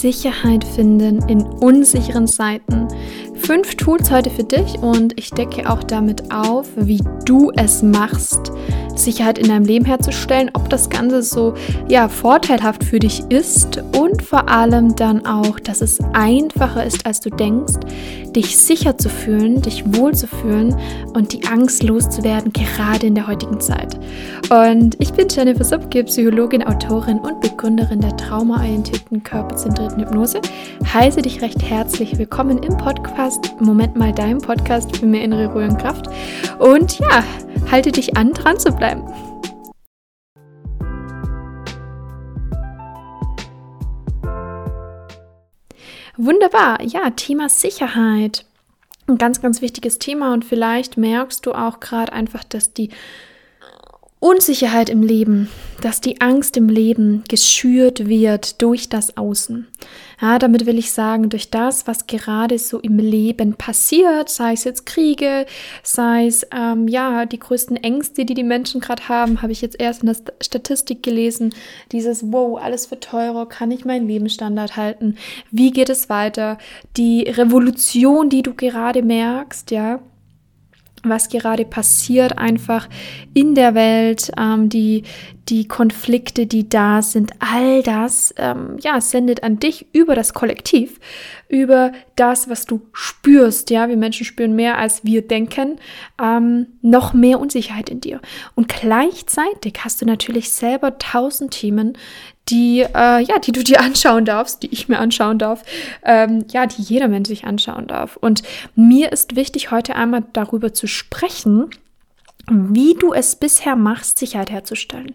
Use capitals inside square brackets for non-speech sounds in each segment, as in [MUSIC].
Sicherheit finden in unsicheren Zeiten. Fünf Tools heute für dich und ich decke auch damit auf, wie du es machst, Sicherheit in deinem Leben herzustellen, ob das Ganze so ja vorteilhaft für dich ist und vor allem dann auch, dass es einfacher ist, als du denkst, dich sicher zu fühlen, dich wohl zu fühlen und die Angst loszuwerden, gerade in der heutigen Zeit. Und ich bin Jennifer Subke, Psychologin, Autorin und Begründerin der traumaorientierten körperzentrierten Hypnose. Heiße dich recht herzlich willkommen im Podcast. Moment mal, deinem Podcast für mehr innere Ruhe und Kraft. Und ja, halte dich an, dran zu bleiben. Wunderbar, ja, Thema Sicherheit. Ein ganz, ganz wichtiges Thema und vielleicht merkst du auch gerade einfach, dass die Unsicherheit im Leben, dass die Angst im Leben geschürt wird durch das Außen. Ja, damit will ich sagen, durch das, was gerade so im Leben passiert, sei es jetzt Kriege, sei es ähm, ja die größten Ängste, die die Menschen gerade haben, habe ich jetzt erst in der Statistik gelesen. Dieses Wow, alles wird teurer, kann ich meinen Lebensstandard halten? Wie geht es weiter? Die Revolution, die du gerade merkst, ja, was gerade passiert einfach in der Welt, ähm, die, die Konflikte, die da sind, all das, ähm, ja, sendet an dich über das Kollektiv, über das, was du spürst, ja, wir Menschen spüren mehr, als wir denken, ähm, noch mehr Unsicherheit in dir. Und gleichzeitig hast du natürlich selber tausend Themen, die, äh, ja, die du dir [LAUGHS] anschauen darfst, die ich mir anschauen darf, ähm, ja, die jeder Mensch sich anschauen darf. Und mir ist wichtig, heute einmal darüber zu sprechen, wie du es bisher machst, Sicherheit herzustellen.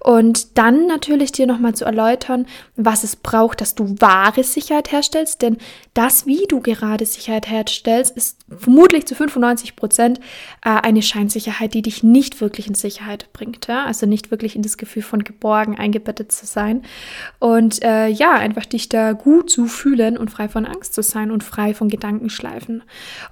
Und dann natürlich dir nochmal zu erläutern, was es braucht, dass du wahre Sicherheit herstellst. Denn das, wie du gerade Sicherheit herstellst, ist vermutlich zu 95 Prozent äh, eine Scheinsicherheit, die dich nicht wirklich in Sicherheit bringt. Also nicht wirklich in das Gefühl von geborgen, eingebettet zu sein. Und äh, ja, einfach dich da gut zu fühlen und frei von Angst zu sein und frei von Gedankenschleifen.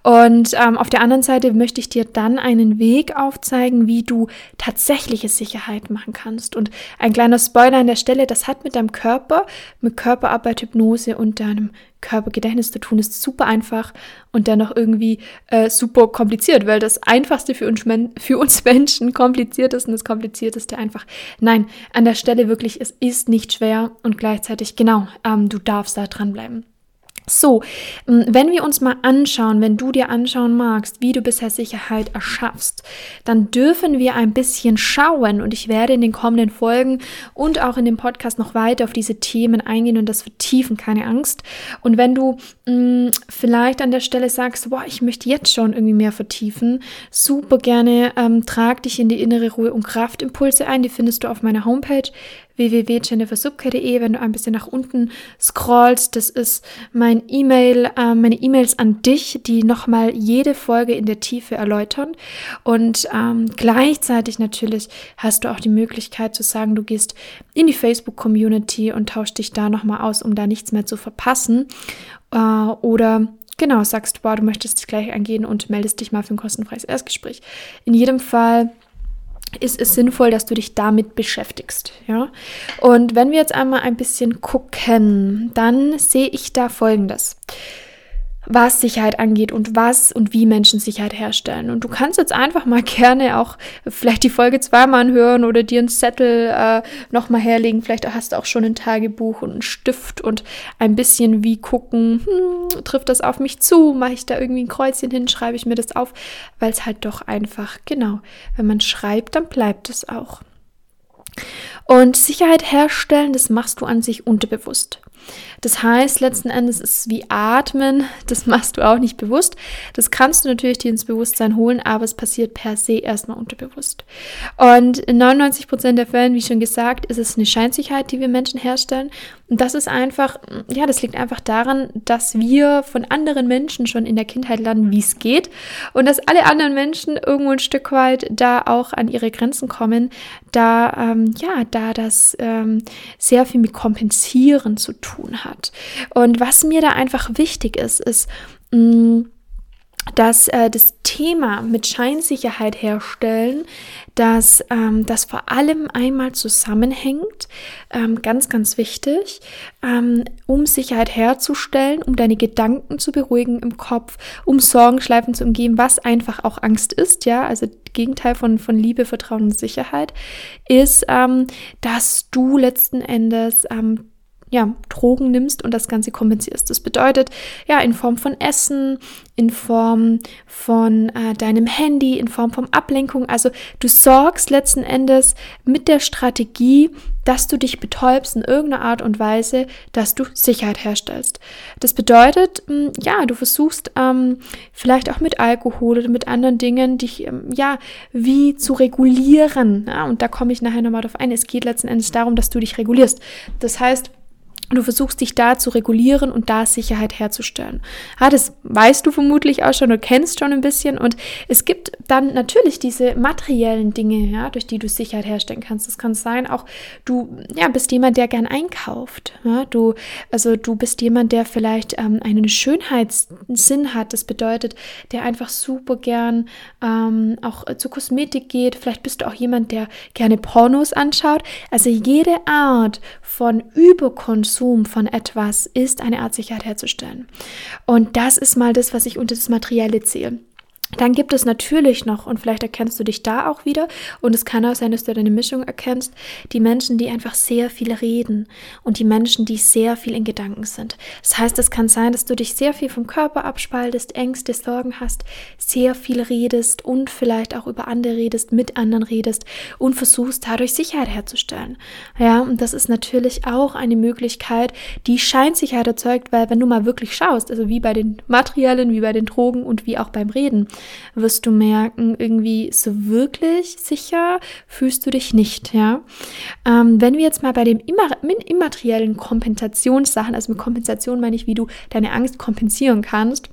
Und ähm, auf der anderen Seite möchte ich dir dann einen Weg auf aufzeigen, wie du tatsächliche Sicherheit machen kannst. Und ein kleiner Spoiler an der Stelle, das hat mit deinem Körper, mit Körperarbeit, Hypnose und deinem Körpergedächtnis zu tun, ist super einfach und dennoch irgendwie äh, super kompliziert, weil das Einfachste für uns, für uns [LAUGHS] Menschen kompliziert ist und das Komplizierteste einfach. Nein, an der Stelle wirklich, es ist nicht schwer und gleichzeitig, genau, ähm, du darfst da dranbleiben. So, ähm, wenn wir uns mal anschauen, wenn du dir anschauen magst, wie du bisher Sicherheit erschaffst, dann dürfen wir ein bisschen schauen und ich werde in den kommenden Folgen und auch in dem Podcast noch weiter auf diese Themen eingehen und das vertiefen, keine Angst. Und wenn du mh, mm, vielleicht an der Stelle sagst, boah, ich möchte jetzt schon irgendwie mehr vertiefen, super gerne ähm, trag dich in die innere Ruhe und Kraftimpulse ein, die findest du auf meiner Homepage www.jennifersubke.de, wenn du ein bisschen nach unten scrollst. Das ist mein E-Mail, äh, meine E-Mails an dich, die nochmal jede Folge in der Tiefe erläutern. Und ähm, gleichzeitig natürlich hast du auch die Möglichkeit zu sagen, du gehst in die Facebook-Community und tauschst dich da nochmal aus, um da nichts mehr zu verpassen. Äh, oder genau, sagst, boah, du möchtest dich gleich angehen und meldest dich mal für ein kostenfreies Erstgespräch. In jedem Fall ist es sinnvoll, dass du dich damit beschäftigst. Ja? Und wenn wir jetzt einmal ein bisschen gucken, dann sehe ich da Folgendes was Sicherheit angeht und was und wie Menschen Sicherheit herstellen. Und du kannst jetzt einfach mal [LAUGHS] gerne auch vielleicht die Folge zweimal anhören oder dir einen Zettel äh, nochmal herlegen. Vielleicht hast du auch schon ein Tagebuch und einen Stift und ein bisschen wie gucken, hm, trifft das auf mich zu? Mache ich da irgendwie ein Kreuzchen hin? Schreibe ich mir das auf? Weil es halt doch einfach, genau, wenn man schreibt, dann bleibt es auch. Und Sicherheit herstellen, das machst du an sich unterbewusst. Das heißt, letzten Endes ist es wie Atmen, das machst du auch nicht bewusst. Das kannst du natürlich dir ins Bewusstsein holen, aber es passiert per se erstmal unterbewusst. Und in 99 Prozent der Fällen, wie schon gesagt, ist es eine Scheinsicherheit, die wir Menschen herstellen. Und das ist einfach, ja, das liegt einfach daran, dass wir von anderen Menschen schon in der Kindheit lernen, wie es geht. Und dass alle anderen Menschen irgendwo ein Stück weit da auch an ihre Grenzen kommen, da, ähm, ja, da das ähm, sehr viel mit Kompensieren zu tun hat. Und was mir da einfach wichtig ist, ist, mm, dass äh, das Thema mit Scheinsicherheit herstellen, dass ähm, das vor allem einmal zusammenhängt, ähm, ganz, ganz wichtig, ähm, um Sicherheit herzustellen, um deine Gedanken zu beruhigen im Kopf, um Sorgenschleifen zu umgehen, was einfach auch Angst ist, ja, also Gegenteil von, von Liebe, Vertrauen und Sicherheit, ist, ähm, dass du letzten Endes ähm, ja, Drogen nimmst und das Ganze kompensierst. Das bedeutet, ja, in Form von Essen, in Form von äh, deinem Handy, in Form von Ablenkung. Also du sorgst letzten Endes mit der Strategie, dass du dich betäubst in irgendeiner Art und Weise, dass du Sicherheit herstellst. Das bedeutet, mh, hm, ja, du versuchst ähm, vielleicht auch mit Alkohol oder mit anderen Dingen dich, ähm, ja, wie zu regulieren. Ja, und da komme ich nachher nochmal drauf ein. Es geht letzten Endes darum, dass du dich regulierst. Das heißt, Du versuchst dich da zu regulieren und da Sicherheit herzustellen. Ja, das weißt du vermutlich auch schon, du kennst schon ein bisschen. Und es gibt dann natürlich diese materiellen Dinge, ja, durch die du Sicherheit herstellen kannst. Das kann sein, auch du ja, bist jemand, der gern einkauft. Ja, du, also du bist jemand, der vielleicht ähm, einen Schönheitssinn hat. Das bedeutet, der einfach super gern ähm, auch zu Kosmetik geht. Vielleicht bist du auch jemand, der gerne Pornos anschaut. Also jede Art von Überkonsum Konsum von etwas ist eine Art Sicherheit herzustellen. Und das ist mal das, was ich unter das Materielle zähle. Dann gibt es natürlich noch, und vielleicht erkennst du dich da auch wieder, und es kann auch sein, dass du deine Mischung erkennst, die Menschen, die einfach sehr viel reden und die Menschen, die sehr viel in Gedanken sind. Das heißt, es kann sein, dass du dich sehr viel vom Körper abspaltest, Ängste, Sorgen hast, sehr viel redest und vielleicht auch über andere redest, mit anderen redest und versuchst dadurch Sicherheit herzustellen. Ja, und das ist natürlich auch eine Möglichkeit, die Scheinsicherheit erzeugt, weil wenn du mal wirklich schaust, also wie bei den Materialien, wie bei den Drogen und wie auch beim Reden, wirst du merken, irgendwie so wirklich sicher fühlst du dich nicht, ja. Ähm, wenn wir jetzt mal bei den immateriellen Kompensationssachen, also mit Kompensation meine ich, wie du deine Angst kompensieren kannst,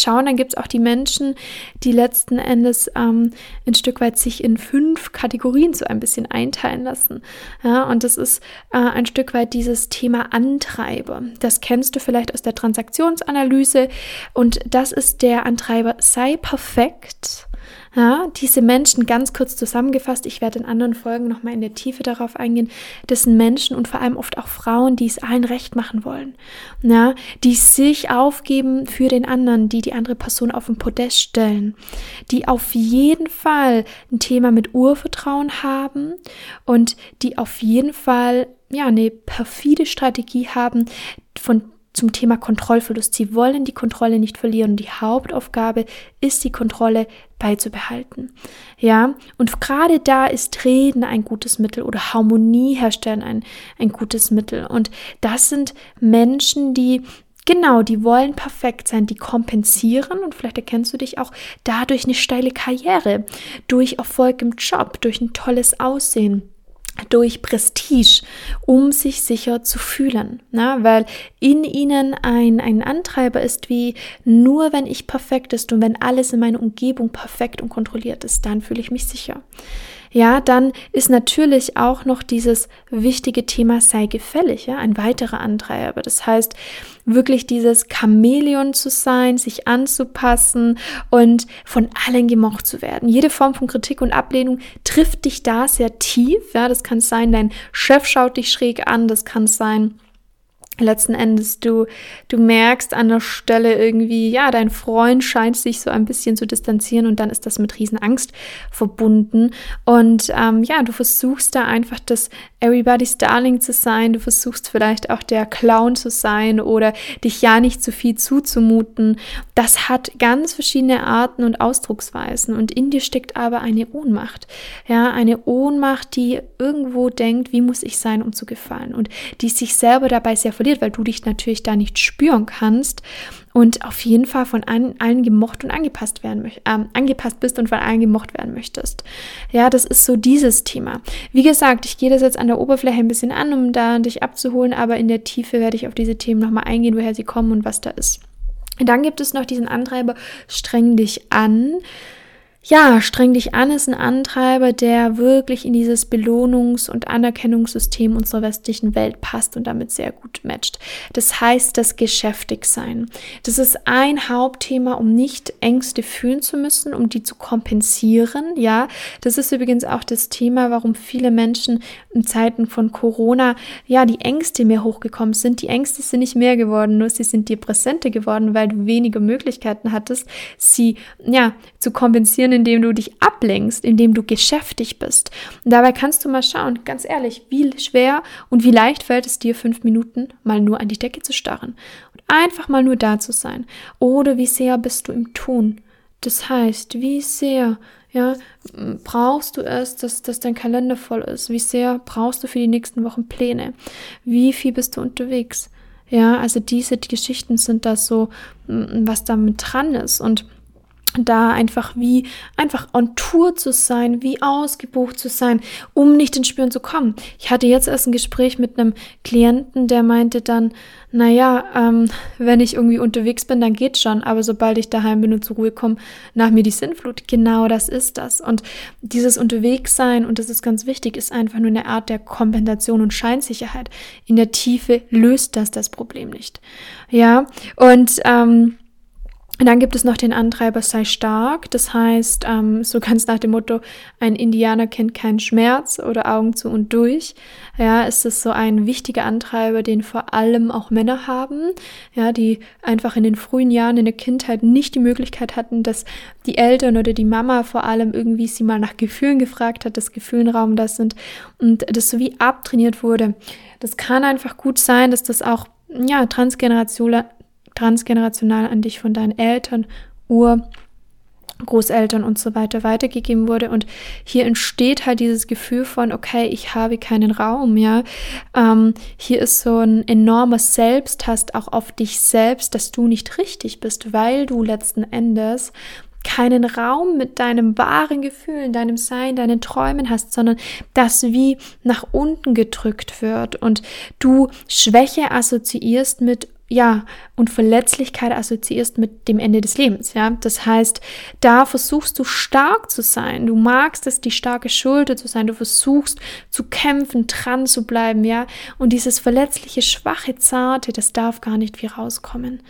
schauen, dann gibt es auch die Menschen, die letzten Endes ähm, ein Stück weit sich in fünf Kategorien so ein bisschen einteilen lassen. Ja, und das ist äh, ein Stück weit dieses Thema Antreiber. Das kennst du vielleicht aus der Transaktionsanalyse und das ist der Antreiber sei perfekt ja, diese Menschen ganz kurz zusammengefasst, ich werde in anderen Folgen nochmal in der Tiefe darauf eingehen, das sind Menschen und vor allem oft auch Frauen, die es allen recht machen wollen, ja, die sich aufgeben für den anderen, die die andere Person auf den Podest stellen, die auf jeden Fall ein Thema mit Urvertrauen haben und die auf jeden Fall ja eine perfide Strategie haben, von zum Thema Kontrollverlust. Sie wollen die Kontrolle nicht verlieren. Die Hauptaufgabe ist, die Kontrolle beizubehalten. Ja, und gerade da ist Reden ein gutes Mittel oder Harmonie herstellen ein, ein gutes Mittel. Und das sind Menschen, die Genau, die wollen perfekt sein, die kompensieren und vielleicht erkennst du dich auch dadurch eine steile Karriere, durch Erfolg im Job, durch ein tolles Aussehen durch Prestige, um sich sicher zu fühlen. Na, weil in ihnen ein, ein Antreiber ist wie, nur wenn ich perfekt ist und wenn alles in meiner Umgebung perfekt und kontrolliert ist, dann fühle ich mich sicher ja, dann ist natürlich auch noch dieses wichtige Thema sei gefällig, ja, ein weiterer Antreiber. Das heißt, wirklich dieses Chamäleon zu sein, sich anzupassen und von allen gemocht zu werden. Jede Form von Kritik und Ablehnung trifft dich da sehr tief, ja, das kann sein, dein Chef schaut dich schräg an, das kann sein, letzten Endes du, du merkst an der Stelle irgendwie, ja, dein Freund scheint sich so ein bisschen zu distanzieren und dann ist das mit Riesenangst verbunden. Und ähm, ja, du versuchst da einfach das Everybody's Darling zu sein, du versuchst vielleicht auch der Clown zu sein oder dich ja nicht zu viel zuzumuten. Das hat ganz verschiedene Arten und Ausdrucksweisen und in dir steckt aber eine Ohnmacht. Ja, eine Ohnmacht, die irgendwo denkt, wie muss ich sein, um zu gefallen und die sich selber dabei sehr verliert verliert, weil du dich natürlich da nicht spüren kannst und auf jeden Fall von allen, allen gemocht und angepasst werden äh, angepasst bist und von allen gemocht werden möchtest. Ja, das ist so dieses Thema. Wie gesagt, ich gehe das jetzt an der Oberfläche ein bisschen an, um da dich abzuholen, aber in der Tiefe werde ich auf diese Themen nochmal eingehen, woher sie kommen und was da ist. dann gibt es noch diesen Antreiber, streng dich an. Ja, streng dich an ist ein Antreiber, der wirklich in dieses Belohnungs- und Anerkennungssystem unserer westlichen Welt passt und damit sehr gut matcht. Das heißt, das Geschäftigsein. Das ist ein Hauptthema, um nicht Ängste fühlen zu müssen, um die zu kompensieren. Ja, das ist übrigens auch das Thema, warum viele Menschen in Zeiten von Corona, ja, die Ängste mehr hochgekommen sind. Die Ängste sind nicht mehr geworden, nur sie sind dir präsenter geworden, weil du weniger Möglichkeiten hattest, sie, ja, zu kompensieren, indem du dich ablenkst, indem du geschäftig bist. Und dabei kannst du mal schauen, ganz ehrlich, wie schwer und wie leicht fällt es dir, fünf Minuten mal nur an die Decke zu starren und einfach mal nur da zu sein. Oder wie sehr bist du im Tun? Das heißt, wie sehr ja, brauchst du es, dass, dass dein Kalender voll ist? Wie sehr brauchst du für die nächsten Wochen Pläne? Wie viel bist du unterwegs? Ja, also diese Geschichten sind das so, was da mit dran ist. Und da einfach wie einfach on Tour zu sein, wie ausgebucht zu sein, um nicht ins Spüren zu kommen. Ich hatte jetzt erst ein Gespräch mit einem Klienten, der meinte dann, naja, ähm, wenn ich irgendwie unterwegs bin, dann geht's schon, aber sobald ich daheim bin und zur Ruhe komme, nach mir die Sinnflut. Genau das ist das. Und dieses Unterwegssein, und das ist ganz wichtig, ist einfach nur eine Art der Kompensation und Scheinsicherheit. In der Tiefe löst das das Problem nicht. Ja, und ähm, und dann gibt es noch den Antreiber sei stark. Das heißt, ähm, so ganz nach dem Motto, ein Indianer kennt keinen Schmerz oder Augen zu und durch. Ja, ist es so ein wichtiger Antreiber, den vor allem auch Männer haben. Ja, die einfach in den frühen Jahren in der Kindheit nicht die Möglichkeit hatten, dass die Eltern oder die Mama vor allem irgendwie sie mal nach Gefühlen gefragt hat, dass Gefühle im Raum das sind und das so wie abtrainiert wurde. Das kann einfach gut sein, dass das auch ja, transgenerational transgenerational an dich von deinen Eltern, Ur, Großeltern und so weiter weitergegeben wurde. Und hier entsteht halt dieses Gefühl von, okay, ich habe keinen Raum, ja. Ähm, hier ist so ein enormer Selbsthass auch auf dich selbst, dass du nicht richtig bist, weil du letzten Endes keinen Raum mit deinem wahren Gefühl, deinem Sein, deinen Träumen hast, sondern das wie nach unten gedrückt wird und du Schwäche assoziierst mit ja, und Verletzlichkeit assoziierst mit dem Ende des Lebens, ja. Das heißt, da versuchst du stark zu sein. Du magst es, die starke Schulter zu sein. Du versuchst zu kämpfen, dran zu bleiben, ja. Und dieses verletzliche, schwache, zarte, das darf gar nicht wie rauskommen.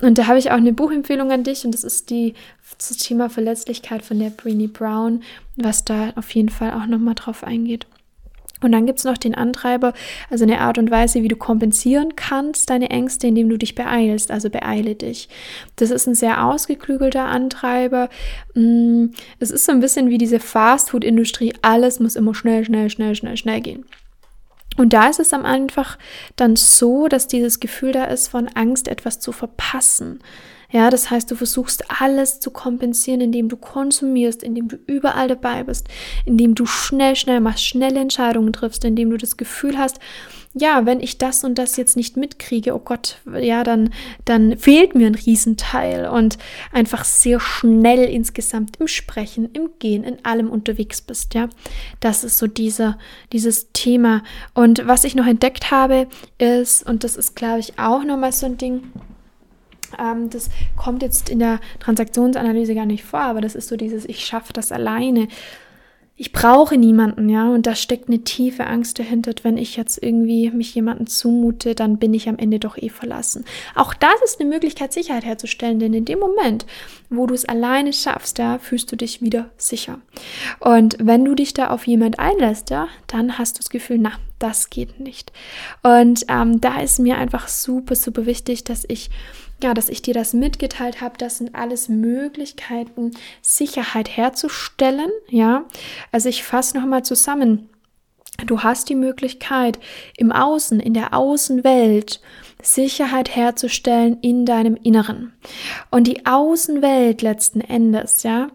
Und da habe ich auch eine Buchempfehlung an dich und das ist die, das Thema Verletzlichkeit von der Breenie Brown, was da auf jeden Fall auch nochmal drauf eingeht. Und dann gibt's noch den Antreiber, also eine Art und Weise, wie du kompensieren kannst deine Ängste, indem du dich beeilst, also beeile dich. Das ist ein sehr ausgeklügelter Antreiber. Mm, es ist so ein bisschen wie diese Fastfood-Industrie, alles muss immer schnell, schnell, schnell, schnell, schnell gehen. Und da ist es am einfach dann so, dass dieses Gefühl da ist von Angst, etwas zu verpassen. Ja, das heißt, du versuchst alles zu kompensieren, indem du konsumierst, indem du überall dabei bist, indem du schnell, schnell machst, schnelle Entscheidungen triffst, indem du das Gefühl hast, ja, wenn ich das und das jetzt nicht mitkriege, oh Gott, ja, dann, dann fehlt mir ein Riesenteil und einfach sehr schnell insgesamt im Sprechen, im Gehen, in allem unterwegs bist, ja. Das ist so diese, dieses Thema. Und was ich noch entdeckt habe, ist, und das ist, glaube ich, auch nochmal so ein Ding, ähm, das kommt jetzt in der Transaktionsanalyse gar nicht vor, aber das ist so dieses, ich schaffe das alleine. Ich brauche niemanden, ja, und da steckt eine tiefe Angst dahinter. Wenn ich jetzt irgendwie mich jemanden zumute, dann bin ich am Ende doch eh verlassen. Auch das ist eine Möglichkeit, Sicherheit herzustellen, denn in dem Moment, wo du es alleine schaffst, da fühlst du dich wieder sicher. Und wenn du dich da auf jemand einlässt, ja, dann hast du das Gefühl, na, das geht nicht. Und ähm, da ist mir einfach super, super wichtig, dass ich ja, dass ich dir das mitgeteilt habe, das sind alles Möglichkeiten, Sicherheit herzustellen. Ja, also ich fasse nochmal zusammen. Du hast die Möglichkeit, im Außen, in der Außenwelt Sicherheit herzustellen in deinem Inneren. Und die Außenwelt letzten Endes, ja,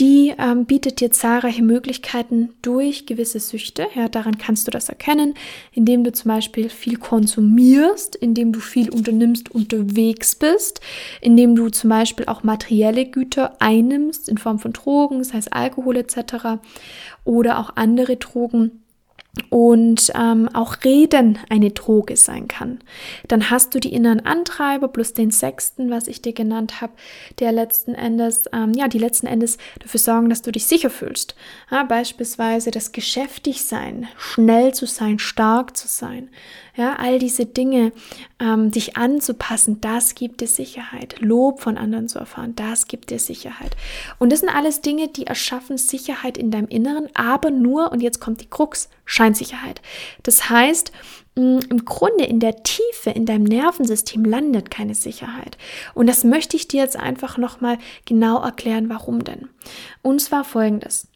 die ähm, bietet dir zahlreiche Möglichkeiten durch gewisse Süchte. Ja, daran kannst du das erkennen, indem du zum Beispiel viel konsumierst, indem du viel unternimmst, unterwegs bist, indem du zum Beispiel auch materielle Güter einnimmst in Form von Drogen, sei es Alkohol etc. oder auch andere Drogen und ähm, auch Reden eine Droge sein kann. Dann hast du die inneren Antreiber plus den sechsten, was ich dir genannt habe, der letzten Endes, ähm, ja, die letzten Endes dafür sorgen, dass du dich sicher fühlst. Ja, beispielsweise das geschäftig sein, schnell zu sein, stark zu sein. Ja, all diese Dinge, ähm, dich anzupassen, das gibt dir Sicherheit. Lob von anderen zu erfahren, das gibt dir Sicherheit. Und das sind alles Dinge, die erschaffen Sicherheit in deinem Inneren, aber nur, und jetzt kommt die Krux, Scheinsicherheit. Das heißt, mm, im Grunde in der Tiefe in deinem Nervensystem landet keine Sicherheit. Und das möchte ich dir jetzt einfach nochmal genau erklären, warum denn. Und zwar folgendes.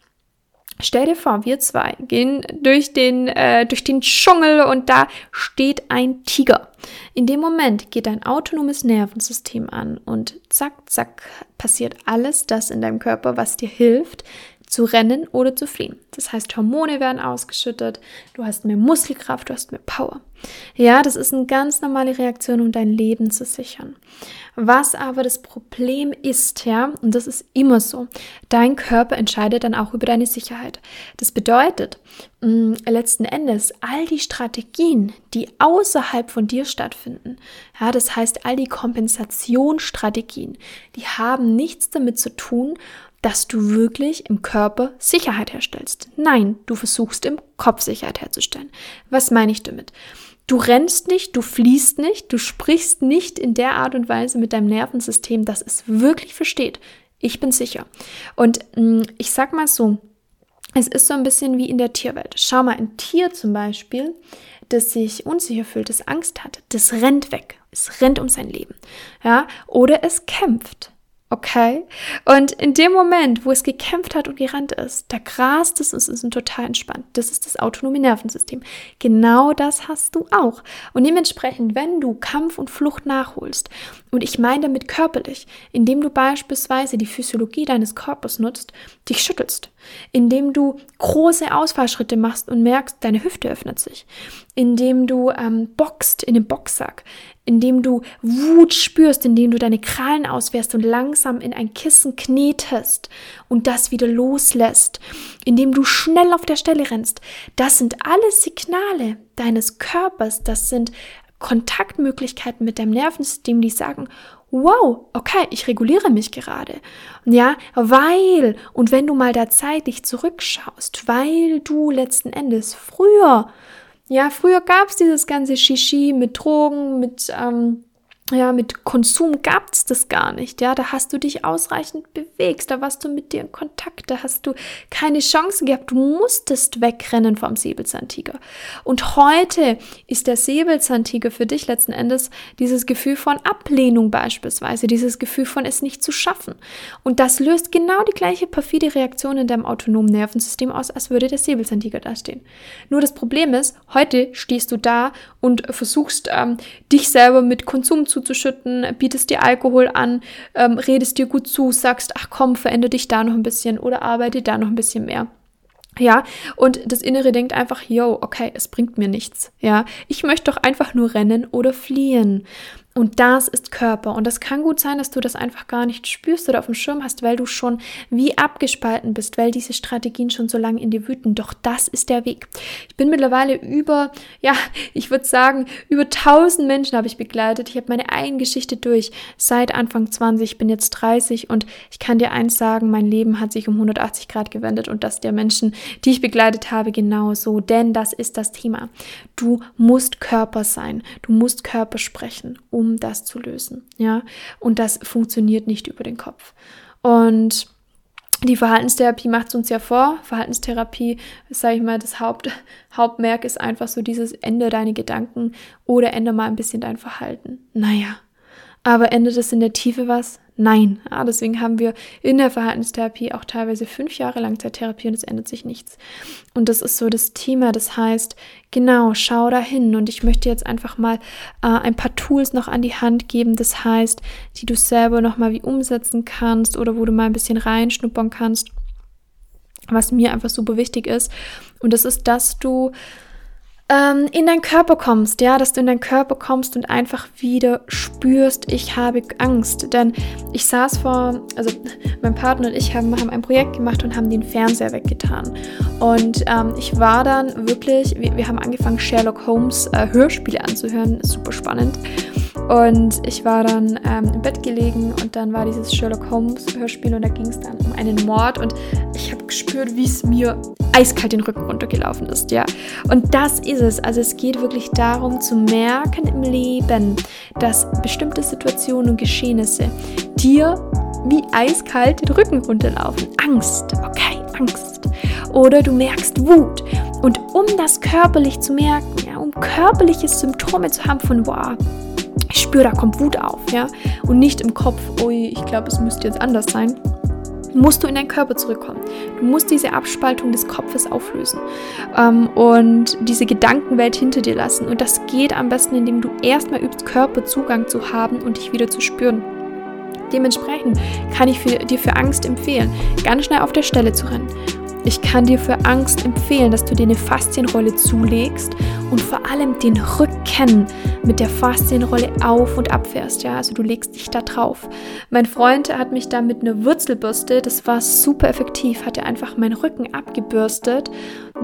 Stell dir vor, wir zwei gehen durch den, äh, durch den Dschungel und da steht ein Tiger. In dem Moment geht dein autonomes Nervensystem an und zack, zack, passiert alles das in deinem Körper, was dir hilft, zu rennen oder zu fliehen. Das heißt, Hormone werden ausgeschüttet, du hast mehr Muskelkraft, du hast mehr Power. Ja, das ist eine ganz normale Reaktion, um dein Leben zu sichern. Was aber das Problem ist, ja, und das ist immer so, dein Körper entscheidet dann auch über deine Sicherheit. Das bedeutet, mh, mm, letzten Endes, all die Strategien, die außerhalb von dir stattfinden, ja, das heißt, all die Kompensationsstrategien, die haben nichts damit zu tun, dass du wirklich im Körper Sicherheit herstellst. Nein, du versuchst im Kopf Sicherheit herzustellen. Was meine ich damit? Du rennst nicht, du fließt nicht, du sprichst nicht in der Art und Weise mit deinem Nervensystem, dass es wirklich versteht. Ich bin sicher. Und mh, mm, ich sag mal so, es ist so ein bisschen wie in der Tierwelt. Schau mal, ein Tier zum Beispiel, das sich unsicher fühlt, das Angst hat, das rennt weg. Es rennt um sein Leben. Ja, oder es kämpft. Okay? Und in dem Moment, wo es gekämpft hat und gerannt ist, da grast es und es ist total entspannt. Das ist das autonome Nervensystem. Genau das hast du auch. Und dementsprechend, wenn du Kampf und Flucht nachholst, und ich meine damit körperlich, indem du beispielsweise die Physiologie deines Körpers nutzt, dich schüttelst, indem du große Ausfallschritte machst und merkst, deine Hüfte öffnet sich, indem du ähm, boxt in den Boxsack, indem du Wut spürst, indem du deine Krallen auswehrst und langsam in ein Kissen knetest und das wieder loslässt, indem du schnell auf der Stelle rennst. Das sind alles Signale deines Körpers, das sind Kontaktmöglichkeiten mit deinem Nervensystem, die sagen, wow, okay, ich reguliere mich gerade. Ja, weil, und wenn du mal da zeitlich zurückschaust, weil du letzten Endes früher ja, früher gab es dieses ganze Shishi mit Drogen, mit ähm, ja, mit Konsum gab es das gar nicht. Ja, da hast du dich ausreichend bewegt, da warst du mit dir in Kontakt, da hast du keine Chance gehabt. Du musstest wegrennen vom Säbelzahntiger. Und heute ist der Säbelzahntiger für dich letzten Endes dieses Gefühl von Ablehnung beispielsweise, dieses Gefühl von es nicht zu schaffen. Und das löst genau die gleiche perfide Reaktion in deinem autonomen Nervensystem aus, als würde der Säbelzahntiger dastehen. Nur das Problem ist, heute stehst du da und versuchst ähm, dich selber mit Konsum zu zuzuschütten, bietest dir Alkohol an, ähm, redest dir gut zu, sagst, ach komm, verändere dich da noch ein bisschen oder arbeite da noch ein bisschen mehr. Ja, und das Innere denkt einfach, yo, okay, es bringt mir nichts. Ja, ich möchte doch einfach nur rennen oder fliehen. Und das ist Körper. Und das kann gut sein, dass du das einfach gar nicht spürst oder auf dem Schirm hast, weil du schon wie abgespalten bist, weil diese Strategien schon so lange in dir wüten. Doch das ist der Weg. Ich bin mittlerweile über, ja, ich würde sagen, über 1000 Menschen habe ich begleitet. Ich habe meine eigene Geschichte durch seit Anfang 20. Ich bin jetzt 30 und ich kann dir eins sagen, mein Leben hat sich um 180 Grad gewendet und das der Menschen, die ich begleitet habe, genauso. Denn das ist das Thema. Du musst Körper sein. Du musst Körper sprechen, um um das zu lösen. Ja, und das funktioniert nicht über den Kopf. Und die Verhaltenstherapie macht es uns ja vor. Verhaltenstherapie, sage ich mal, das Haupt, Hauptmerk ist einfach so dieses Ende deine Gedanken oder ändere mal ein bisschen dein Verhalten. Naja, aber endet es in der Tiefe was? Nein. Ja, deswegen haben wir in der Verhaltenstherapie auch teilweise fünf Jahre Langzeittherapie und es ändert sich nichts. Und das ist so das Thema. Das heißt, genau, schau da hin. Und ich möchte jetzt einfach mal äh, ein paar Tools noch an die Hand geben. Das heißt, die du selber nochmal wie umsetzen kannst oder wo du mal ein bisschen reinschnuppern kannst. Was mir einfach super wichtig ist. Und das ist, dass du ähm, in deinen Körper kommst, ja, dass du in deinen Körper kommst und einfach wieder spürst, ich habe Angst. Denn ich saß vor, also mein Partner und ich haben, haben ein Projekt gemacht und haben den Fernseher weggetan. Und ähm, ich war dann wirklich, wir, wir haben angefangen, Sherlock Holmes äh, Hörspiele anzuhören, super spannend. Und ich war dann ähm, im Bett gelegen und dann war dieses Sherlock Holmes Hörspiel und da ging es dann um einen Mord und ich habe gespürt, wie es mir eiskalt den Rücken runtergelaufen ist, ja. Und das ist es. Also es geht wirklich darum zu merken im Leben, dass bestimmte Situationen und Geschehnisse dir wie eiskalt den Rücken runterlaufen. Angst, okay, Angst. Oder du merkst Wut. Und um das körperlich zu merken, ja, um körperliche Symptome zu haben von, wow, ich spüre, da kommt Wut auf, ja, und nicht im Kopf, ui, ich glaube, es müsste jetzt anders sein, musst du in deinen Körper zurückkommen. Du musst diese Abspaltung des Kopfes auflösen ähm, und diese Gedankenwelt hinter dir lassen. Und das geht am besten, indem du erstmal übst, Körperzugang zu haben und dich wieder zu spüren. Dementsprechend kann ich für, dir für Angst empfehlen, ganz schnell auf der Stelle zu rennen ich kann dir für Angst empfehlen, dass du dir eine Faszienrolle zulegst und vor allem den Rücken mit der Faszienrolle auf und abfährst. Ja, also du legst dich da drauf. Mein Freund hat mich da mit einer Wurzelbürste, das war super effektiv, hat er einfach meinen Rücken abgebürstet.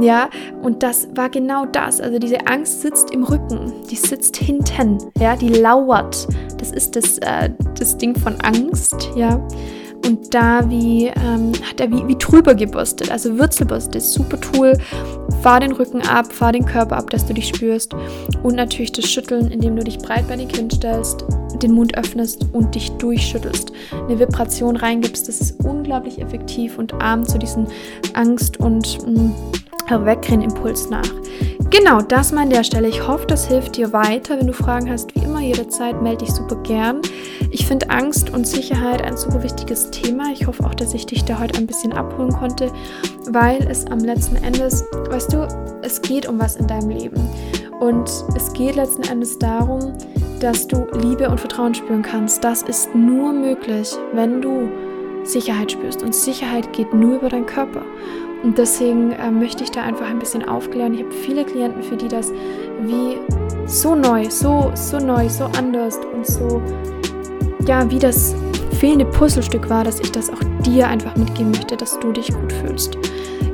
Ja, und das war genau das. Also diese Angst sitzt im Rücken, die sitzt hinten. Ja, die lauert. Das ist das, äh, das Ding von Angst. Ja und da wie, ähm, hat er wie, wie drüber gebürstet. Also Wurzelbürste ist super Tool. Fahr den Rücken ab, fahr den Körper ab, dass du dich spürst. Und natürlich das Schütteln, indem du dich breitbeinig hinstellst, den Mund öffnest und dich durchschüttelst. Eine Vibration reingibst, das ist unglaublich effektiv und ahmt zu diesen Angst- und mm, Wegrennen-Impuls nach. Genau, das mal an der Stelle. Ich hoffe, das hilft dir weiter. Wenn du Fragen hast, wie immer jederzeit, melde dich super gern. Ich finde Angst und Sicherheit ein super wichtiges Thema. Ich hoffe auch, dass ich dich da heute ein bisschen abholen konnte, weil es am letzten Endes, weißt du, es geht um was in deinem Leben. Und es geht letzten Endes darum, dass du Liebe und Vertrauen spüren kannst. Das ist nur möglich, wenn du Sicherheit spürst. Und Sicherheit geht nur über deinen Körper. Und deswegen äh, möchte ich da einfach ein bisschen aufklären. Ich habe viele Klienten, für die das wie so neu, so, so neu, so anders und so, ja, wie das fehlende Puzzlestück war, dass ich das auch dir einfach mitgeben möchte, dass du dich gut fühlst.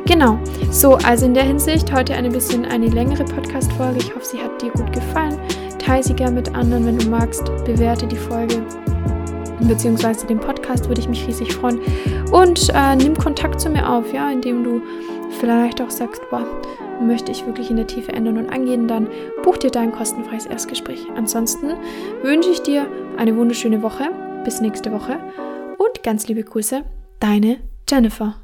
Genau, so, also in der Hinsicht heute ein bisschen eine längere Podcast-Folge. Ich hoffe, sie hat dir gut gefallen. Teile sie gerne mit anderen, wenn du magst. Bewerte die Folge beziehungsweise den Podcast, würde ich mich riesig freuen. Und äh, nimm Kontakt zu mir auf, ja, indem du vielleicht auch sagst, boah, möchte ich wirklich in der Tiefe ändern und angehen, dann buch dir dein kostenfreies Erstgespräch. Ansonsten wünsche ich dir eine wunderschöne Woche. Bis nächste Woche und ganz liebe Grüße, deine Jennifer.